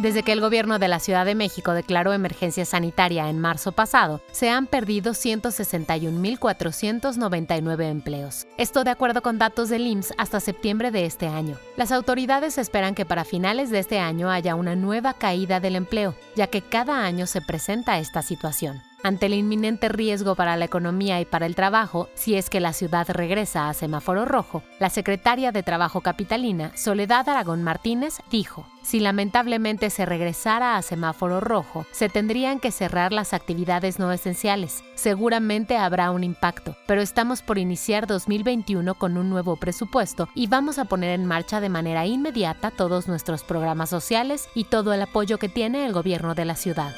Desde que el gobierno de la Ciudad de México declaró emergencia sanitaria en marzo pasado, se han perdido 161.499 empleos. Esto de acuerdo con datos del IMSS hasta septiembre de este año. Las autoridades esperan que para finales de este año haya una nueva caída del empleo, ya que cada año se presenta esta situación. Ante el inminente riesgo para la economía y para el trabajo, si es que la ciudad regresa a semáforo rojo, la secretaria de Trabajo capitalina, Soledad Aragón Martínez, dijo, si lamentablemente se regresara a semáforo rojo, se tendrían que cerrar las actividades no esenciales. Seguramente habrá un impacto, pero estamos por iniciar 2021 con un nuevo presupuesto y vamos a poner en marcha de manera inmediata todos nuestros programas sociales y todo el apoyo que tiene el gobierno de la ciudad.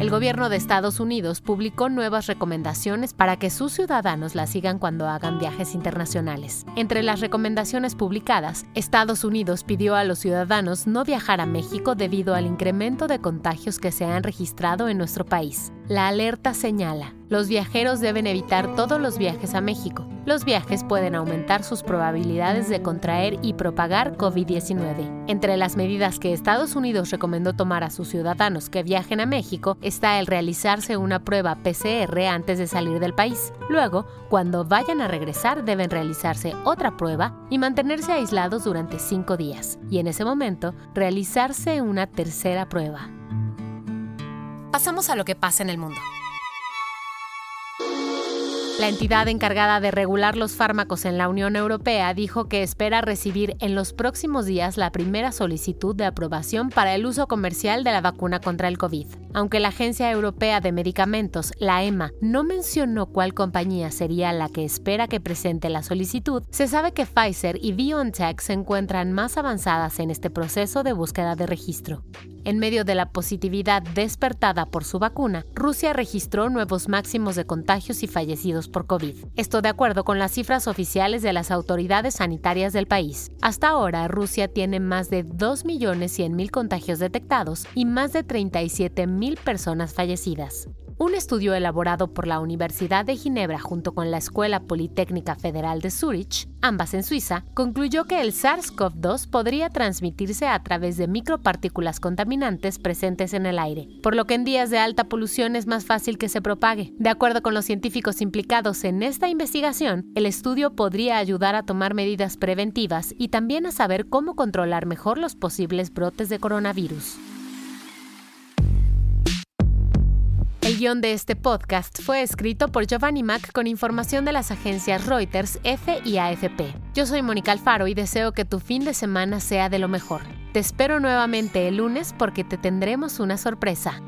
El gobierno de Estados Unidos publicó nuevas recomendaciones para que sus ciudadanos las sigan cuando hagan viajes internacionales. Entre las recomendaciones publicadas, Estados Unidos pidió a los ciudadanos no viajar a México debido al incremento de contagios que se han registrado en nuestro país. La alerta señala, los viajeros deben evitar todos los viajes a México. Los viajes pueden aumentar sus probabilidades de contraer y propagar COVID-19. Entre las medidas que Estados Unidos recomendó tomar a sus ciudadanos que viajen a México está el realizarse una prueba PCR antes de salir del país. Luego, cuando vayan a regresar, deben realizarse otra prueba y mantenerse aislados durante cinco días. Y en ese momento, realizarse una tercera prueba. Pasamos a lo que pasa en el mundo. La entidad encargada de regular los fármacos en la Unión Europea dijo que espera recibir en los próximos días la primera solicitud de aprobación para el uso comercial de la vacuna contra el COVID. Aunque la Agencia Europea de Medicamentos, la EMA, no mencionó cuál compañía sería la que espera que presente la solicitud, se sabe que Pfizer y BioNTech se encuentran más avanzadas en este proceso de búsqueda de registro. En medio de la positividad despertada por su vacuna, Rusia registró nuevos máximos de contagios y fallecidos por COVID. Esto de acuerdo con las cifras oficiales de las autoridades sanitarias del país. Hasta ahora, Rusia tiene más de 2.100.000 contagios detectados y más de 37.000 personas fallecidas. Un estudio elaborado por la Universidad de Ginebra junto con la Escuela Politécnica Federal de Zurich, ambas en Suiza, concluyó que el SARS-CoV-2 podría transmitirse a través de micropartículas contaminantes presentes en el aire, por lo que en días de alta polución es más fácil que se propague. De acuerdo con los científicos implicados en esta investigación, el estudio podría ayudar a tomar medidas preventivas y también a saber cómo controlar mejor los posibles brotes de coronavirus. Guion de este podcast fue escrito por Giovanni Mac con información de las agencias Reuters, F y AFP. Yo soy Mónica Alfaro y deseo que tu fin de semana sea de lo mejor. Te espero nuevamente el lunes porque te tendremos una sorpresa.